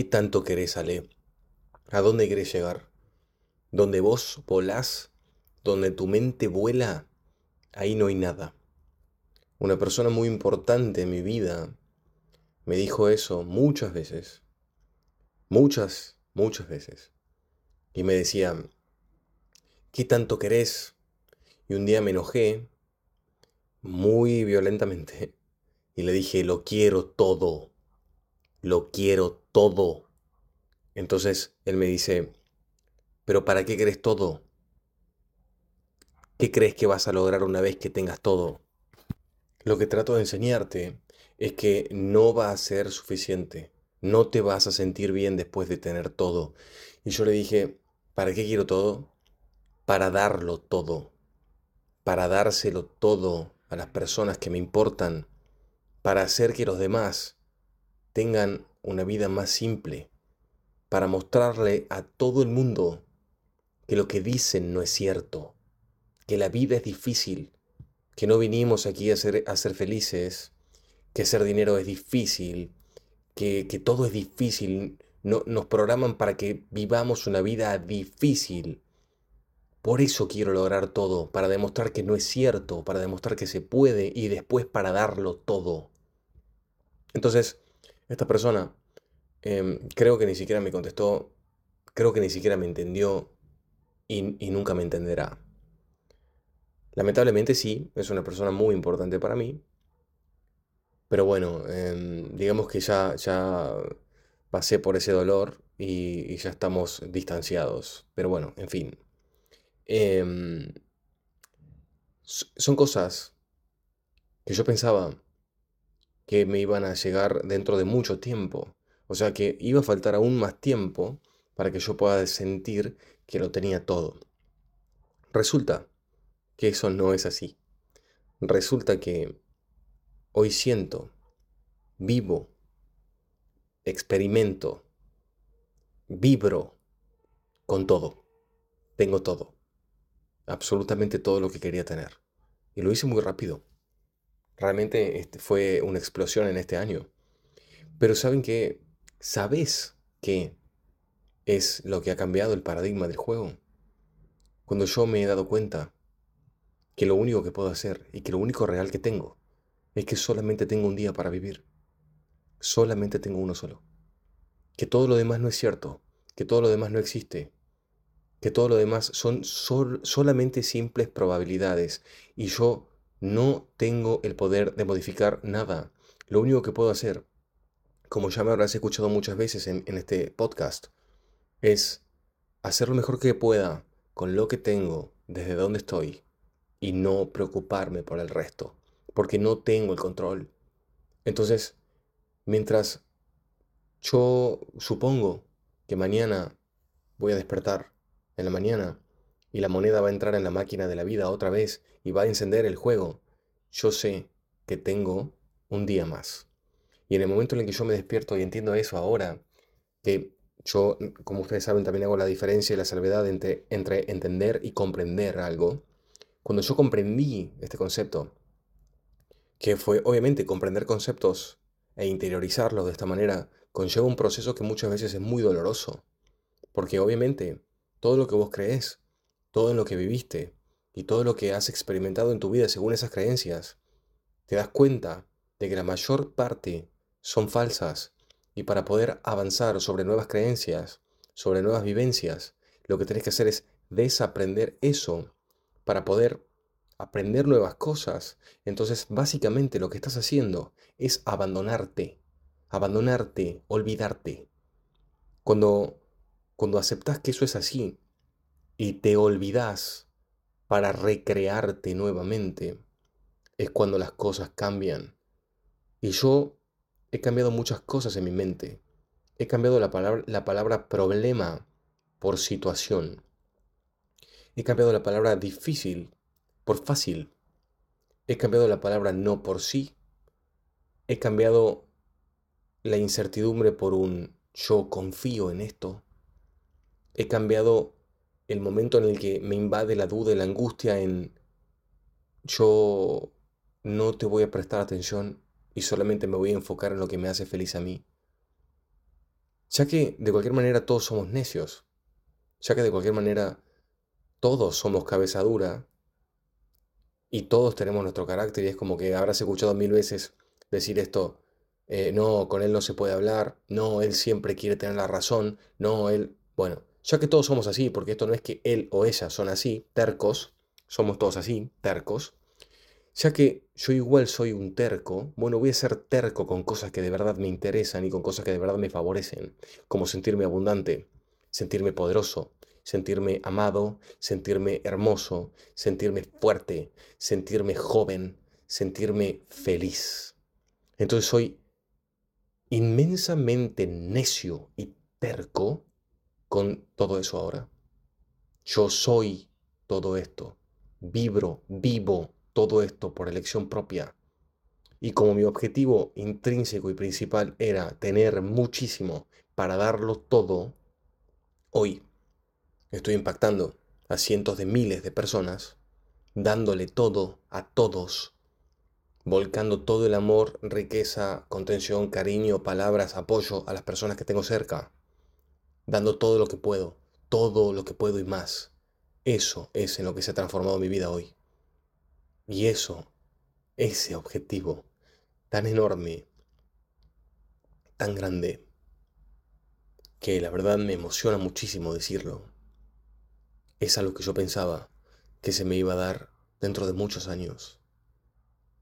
¿Qué tanto querés, Ale? ¿A dónde querés llegar? Donde vos volás, donde tu mente vuela, ahí no hay nada. Una persona muy importante en mi vida me dijo eso muchas veces. Muchas, muchas veces. Y me decía, ¿qué tanto querés? Y un día me enojé muy violentamente y le dije, lo quiero todo. Lo quiero todo. Entonces él me dice, pero ¿para qué querés todo? ¿Qué crees que vas a lograr una vez que tengas todo? Lo que trato de enseñarte es que no va a ser suficiente. No te vas a sentir bien después de tener todo. Y yo le dije, ¿para qué quiero todo? Para darlo todo. Para dárselo todo a las personas que me importan. Para hacer que los demás tengan una vida más simple. Para mostrarle a todo el mundo que lo que dicen no es cierto. Que la vida es difícil. Que no vinimos aquí a ser, a ser felices. Que hacer dinero es difícil que, todo es difícil, no, nos programan para que vivamos una vida difícil. Por eso quiero lograr todo, para demostrar que no es cierto, para demostrar que se puede y después para darlo todo. Entonces, esta persona em, creo que ni siquiera me contestó, creo que ni siquiera me entendió y, nunca me entenderá. Lamentablemente sí, es una persona muy importante para mí, pero bueno, em, digamos que ya, ya pasé por ese dolor y, ya estamos distanciados. Pero bueno, en fin. Em, son cosas que yo pensaba que me iban a llegar dentro de mucho tiempo. O sea que iba a faltar aún más tiempo para que yo pueda sentir que lo tenía todo. Resulta que eso no es así. Resulta que Hoy siento, vivo, experimento, vibro con todo. Tengo todo. Absolutamente todo lo que quería tener. Y lo hice muy rápido. Realmente este, fue una explosión en este año. Pero saben que, ¿sabes qué es lo que ha cambiado el paradigma del juego? Cuando yo me he dado cuenta que lo único que puedo hacer y que lo único real que tengo es que solamente tengo un día para vivir. Solamente tengo uno solo. Que todo lo demás no es cierto, que todo lo demás no existe, que todo lo demás son solamente simples probabilidades y yo no tengo el poder de modificar nada. Lo único que puedo hacer, como ya me habrás escuchado muchas veces en, este podcast, es hacer lo mejor que pueda con lo que tengo, desde donde estoy, y no preocuparme por el resto porque no tengo el control. Entonces, mientras yo supongo que mañana voy a despertar en la mañana y la moneda va a entrar en la máquina de la vida otra vez y va a encender el juego, yo sé que tengo un día más. Y en el momento en que yo me despierto y entiendo eso ahora, que yo, como ustedes saben, también hago la diferencia y la salvedad entre, entre entender y comprender algo, cuando yo comprendí este concepto, que fue obviamente comprender conceptos e interiorizarlos de esta manera conlleva un proceso que muchas veces es muy doloroso, porque obviamente todo lo que vos crees, todo lo que viviste y todo lo que has experimentado en tu vida según esas creencias, te das cuenta de que la mayor parte son falsas y para poder avanzar sobre nuevas creencias, sobre nuevas vivencias, lo que tenés que hacer es desaprender eso para poder aprender nuevas cosas. Entonces, básicamente lo que estás haciendo es abandonarte, abandonarte, olvidarte. Cuando, cuando aceptas que eso es así y te olvidas para recrearte nuevamente, es cuando las cosas cambian. Y yo he cambiado muchas cosas en mi mente. He cambiado la palabra, la palabra problema por situación. He cambiado la palabra difícil por fácil. He cambiado la palabra no por sí. He cambiado la incertidumbre por un yo confío en esto. He cambiado el momento en el que me invade la duda y la angustia en yo no te voy a prestar atención y solamente me voy a enfocar en lo que me hace feliz a mí. ya que de cualquier manera todos somos necios, ya que de cualquier manera todos somos cabeza dura y todos tenemos nuestro carácter y es como que habrás escuchado mil veces decir esto, eh, no, con él no se puede hablar, no, él siempre quiere tener la razón, no, él, bueno, ya que todos somos así, porque esto no es que él o ella son así, tercos, somos todos así, tercos, ya que yo igual soy un terco, bueno, voy a ser terco con cosas que de verdad me interesan y con cosas que de verdad me favorecen, como sentirme abundante, sentirme poderoso, sentirme amado, sentirme hermoso, sentirme fuerte, sentirme joven, sentirme feliz. Entonces soy inmensamente necio y terco con todo eso ahora. Yo soy todo esto, vibro, vivo todo esto por elección propia. Y como mi objetivo intrínseco y principal era tener muchísimo para darlo todo, hoy estoy impactando a cientos de miles de personas, dándole todo a todos, volcando todo el amor, riqueza, contención, cariño, palabras, apoyo a las personas que tengo cerca, dando todo lo que puedo, todo lo que puedo y más. Eso es en lo que se ha transformado mi vida hoy. Y eso, ese objetivo tan enorme, tan grande, que la verdad me emociona muchísimo decirlo, es algo que yo pensaba que se me iba a dar dentro de muchos años.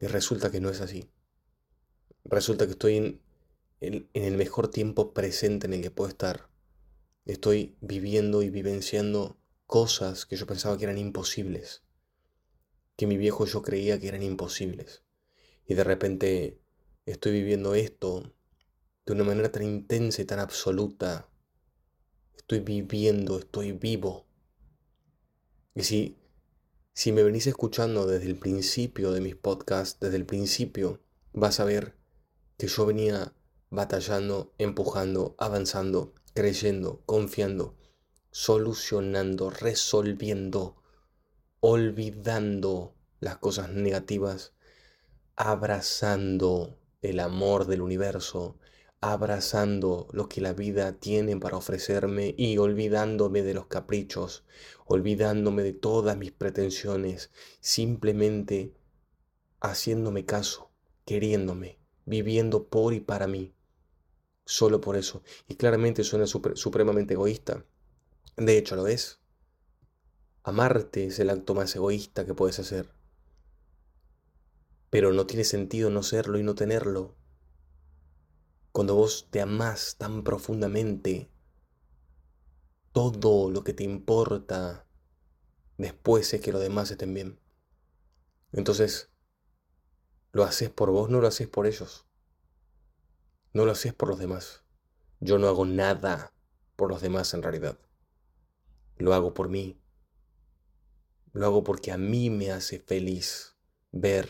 Y resulta que no es así. Resulta que estoy en, en, el mejor tiempo presente en el que puedo estar. Estoy viviendo y vivenciando cosas que yo pensaba que eran imposibles que mi viejo yo creía que eran imposibles. Y de repente estoy viviendo esto de una manera tan intensa y tan absoluta. Estoy viviendo, estoy vivo. Y si, si me venís escuchando desde el principio de mis podcasts, desde el principio, vas a ver que yo venía batallando, empujando, avanzando, creyendo, confiando, solucionando, resolviendo, olvidando las cosas negativas, abrazando el amor del universo, abrazando lo que la vida tiene para ofrecerme y olvidándome de los caprichos, olvidándome de todas mis pretensiones, simplemente haciéndome caso, queriéndome, viviendo por y para mí. Solo por eso. Y claramente suena supremamente egoísta. De hecho lo es. Amarte es el acto más egoísta que puedes hacer. Pero no tiene sentido no serlo y no tenerlo. Cuando vos te amás tan profundamente, todo lo que te importa después es que los demás estén bien. Entonces, lo haces por vos, no lo haces por ellos. No lo haces por los demás. Yo no hago nada por los demás en realidad. Lo hago por mí. Lo hago porque a mí me hace feliz ver,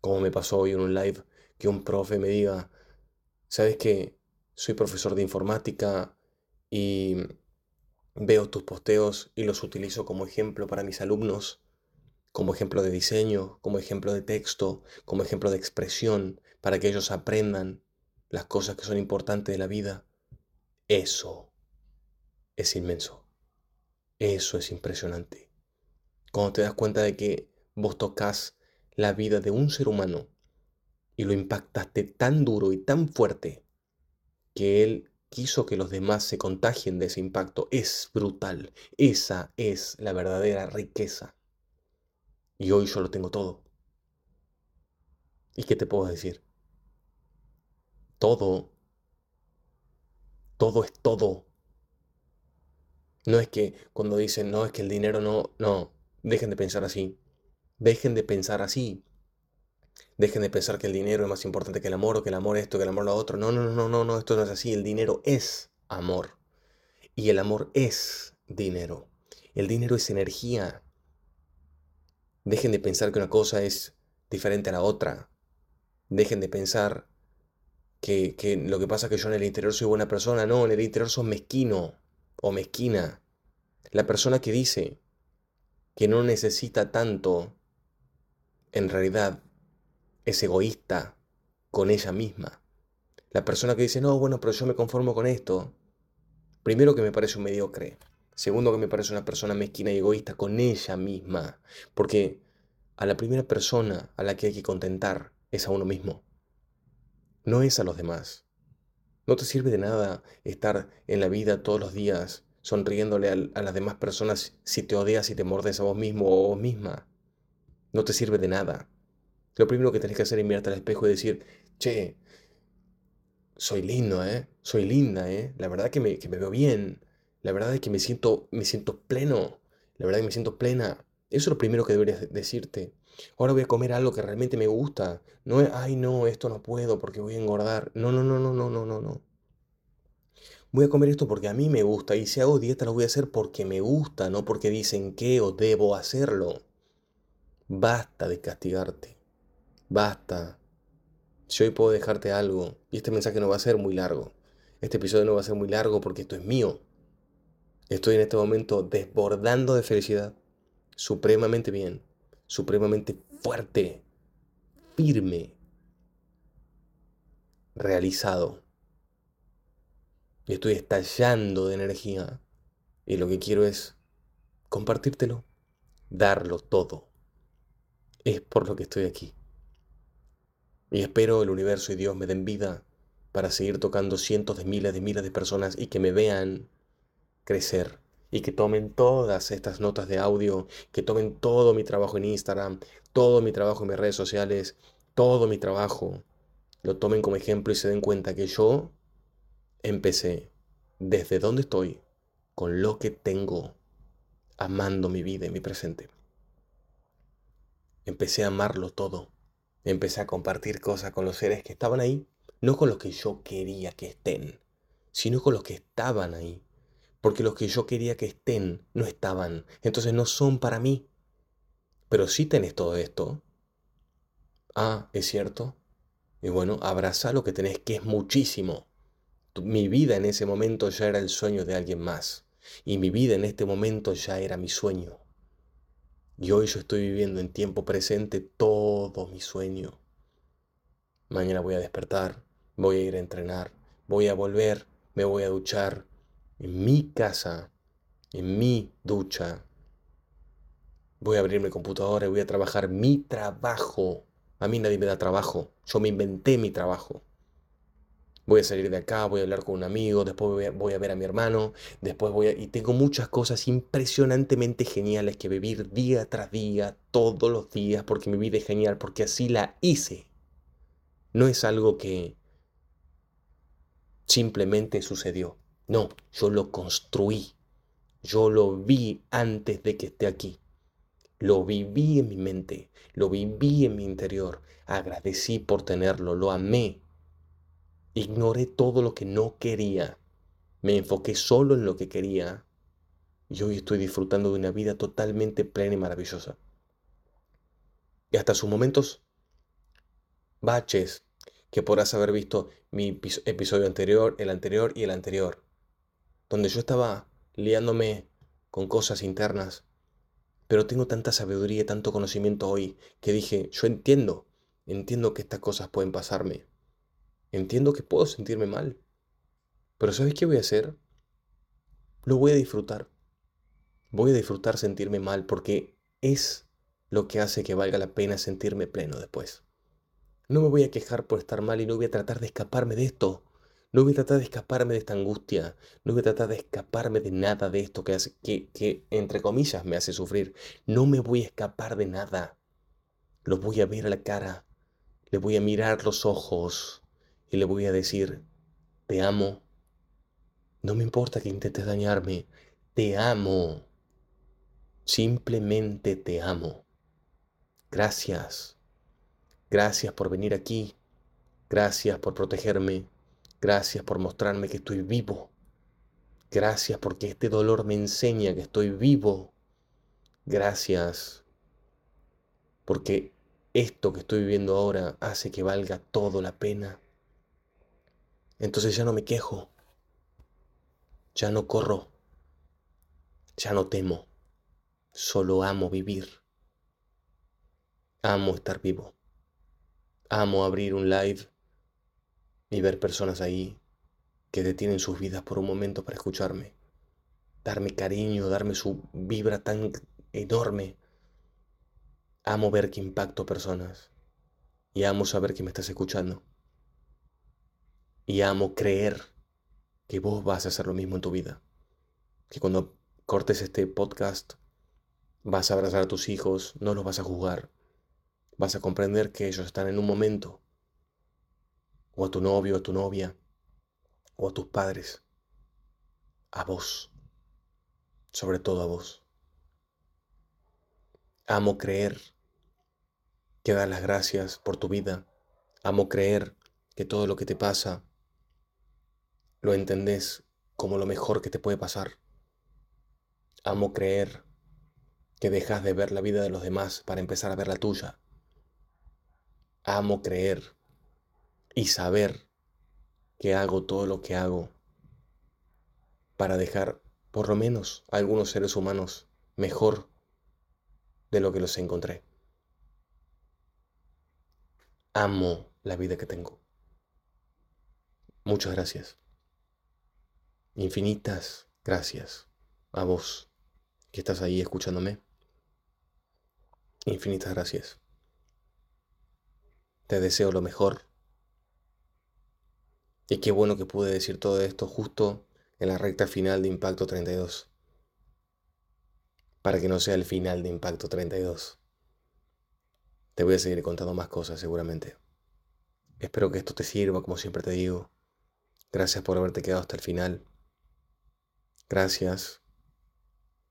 como me pasó hoy en un live, que un profe me diga, ¿sabes qué? Soy profesor de informática y veo tus posteos y los utilizo como ejemplo para mis alumnos, como ejemplo de diseño, como ejemplo de texto, como ejemplo de expresión, para que ellos aprendan las cosas que son importantes de la vida. Eso es inmenso. Eso es impresionante. Cuando te das cuenta de que vos tocas la vida de un ser humano y lo impactaste tan duro y tan fuerte que él quiso que los demás se contagien de ese impacto, es brutal. Esa es la verdadera riqueza. Y hoy yo lo tengo todo. ¿Y qué te puedo decir? Todo, todo es todo. No es que cuando dicen, no, es que el dinero no, no, Dejen de pensar así. Dejen de pensar así. Dejen de pensar que el dinero es más importante que el amor o que el amor esto, que el amor lo otro. No, no, no, no, no, esto no es así. El dinero es amor. Y el amor es dinero. El dinero es energía. Dejen de pensar que una cosa es diferente a la otra. Dejen de pensar que, que, lo que pasa es que yo en el interior soy buena persona. No, en el interior soy mezquino o mezquina. La persona que dice, que no necesita tanto, en realidad es egoísta con ella misma. La persona que dice, no, bueno, pero yo me conformo con esto. Primero que me parece un mediocre. Segundo que me parece una persona mezquina y egoísta con ella misma. Porque a la primera persona a la que hay que contentar es a uno mismo. No es a los demás. No te sirve de nada estar en la vida todos los días sonriéndole a, las demás personas si te odias y te mordes a vos mismo o vos misma. No te sirve de nada. Lo primero que tenés que hacer es mirarte al espejo y decir, che, soy lindo, ¿eh? Soy linda, ¿eh? La verdad que me, que me veo bien. La verdad es que me siento, me siento pleno. La verdad que me siento plena. Eso es lo primero que deberías decirte. Ahora voy a comer algo que realmente me gusta. No es, ay, no, esto no puedo porque voy a engordar. No, no, no, no, no, no, no, no. Voy a comer esto porque a mí me gusta y si hago dieta lo voy a hacer porque me gusta, no porque dicen que o debo hacerlo. Basta de castigarte. Basta. Si hoy puedo dejarte algo, y este mensaje no va a ser muy largo, este episodio no va a ser muy largo porque esto es mío. Estoy en este momento desbordando de felicidad, supremamente bien, supremamente fuerte, firme, realizado. Estoy estallando de energía. Y lo que quiero es compartírtelo, darlo todo. Es por lo que estoy aquí. Y espero el universo y Dios me den vida para seguir tocando cientos de miles de miles de personas y que me vean crecer y que tomen todas estas notas de audio, que tomen todo mi trabajo en Instagram, todo mi trabajo en mis redes sociales, todo mi trabajo, lo tomen como ejemplo y se den cuenta que yo empecé desde donde estoy, con lo que tengo, amando mi vida y mi presente. Empecé a amarlo todo Empecé a compartir cosas con los seres que estaban ahí, no con los que yo quería que estén, sino con los que estaban ahí. Porque los que yo quería que estén no estaban, entonces no son para mí. Pero si tenés todo esto. Ah, es cierto. Y bueno, abraza lo que tenés, que es muchísimo. Mi vida en ese momento ya era el sueño de alguien más. Y mi vida en este momento ya era mi sueño. Y hoy yo estoy viviendo en tiempo presente todo mi sueño. Mañana voy a despertar, voy a ir a entrenar, voy a volver, me voy a duchar en mi casa, en mi ducha. Voy a abrir mi computadora y voy a trabajar mi trabajo. A mí nadie me da trabajo, yo me inventé mi trabajo voy a salir de acá, voy a hablar con un amigo, después voy a, ver a mi hermano, después voy a... Y tengo muchas cosas impresionantemente geniales que vivir día tras día, todos los días, porque mi vida es genial, porque así la hice. No es algo que simplemente sucedió. No, yo lo construí. Yo lo vi antes de que esté aquí. Lo viví en mi mente, lo viví en mi interior. Agradecí por tenerlo, lo amé, Ignoré todo lo que no quería. Me enfoqué solo en lo que quería. Y hoy estoy disfrutando de una vida totalmente plena y maravillosa. Y hasta sus momentos baches que podrás haber visto mi episodio anterior, el anterior y el anterior, donde yo estaba liándome con cosas internas, pero tengo tanta sabiduría y tanto conocimiento hoy que dije, yo entiendo, entiendo que estas cosas pueden pasarme, Entiendo que puedo sentirme mal. Pero ¿sabes qué voy a hacer? Lo voy a disfrutar. Voy a disfrutar sentirme mal porque es lo que hace que valga la pena sentirme pleno después. No me voy a quejar por estar mal y no voy a tratar de escaparme de esto. No voy a tratar de escaparme de esta angustia. No voy a tratar de escaparme de nada de esto que, hace, que, entre comillas, me hace sufrir. No me voy a escapar de nada. Lo voy a ver a la cara. Le voy a mirar los ojos y le voy a decir, te amo. No me importa que intentes dañarme, te amo. Simplemente te amo. Gracias. Gracias por venir aquí. Gracias por protegerme. Gracias por mostrarme que estoy vivo. Gracias porque este dolor me enseña que estoy vivo. Gracias porque esto que estoy viviendo ahora hace que valga todo la pena. Entonces ya no me quejo, ya no corro, ya no temo, solo amo vivir. Amo estar vivo. Amo abrir un live y ver personas ahí que detienen sus vidas por un momento para escucharme, darme cariño, darme su vibra tan enorme. Amo ver que impacto personas y amo saber que me estás escuchando. Y amo creer que vos vas a hacer lo mismo en tu vida. Que cuando cortes este podcast vas a abrazar a tus hijos, no los vas a juzgar. Vas a comprender que ellos están en un momento. O a tu novio, a tu novia, o a tus padres. A vos. Sobre todo a vos. Amo creer que das las gracias por tu vida. Amo creer que todo lo que te pasa lo entendés como lo mejor que te puede pasar. Amo creer que dejas de ver la vida de los demás para empezar a ver la tuya. Amo creer y saber que hago todo lo que hago para dejar por lo menos a algunos seres humanos mejor de lo que los encontré. Amo la vida que tengo. Muchas gracias. Infinitas gracias a vos que estás ahí escuchándome. Infinitas gracias. Te deseo lo mejor. Y qué bueno que pude decir todo esto justo en la recta final de Impacto 32. Para que no sea el final de Impacto 32. Te voy a seguir contando más cosas seguramente. Espero que esto te sirva, como siempre te digo. Gracias por haberte quedado hasta el final. Gracias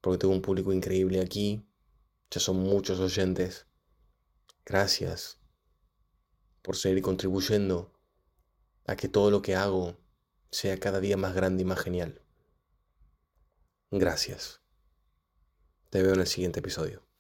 porque tengo un público increíble aquí. Ya son muchos oyentes. Gracias por seguir contribuyendo a que todo lo que hago sea cada día más grande y más genial. Gracias. Te veo en el siguiente episodio.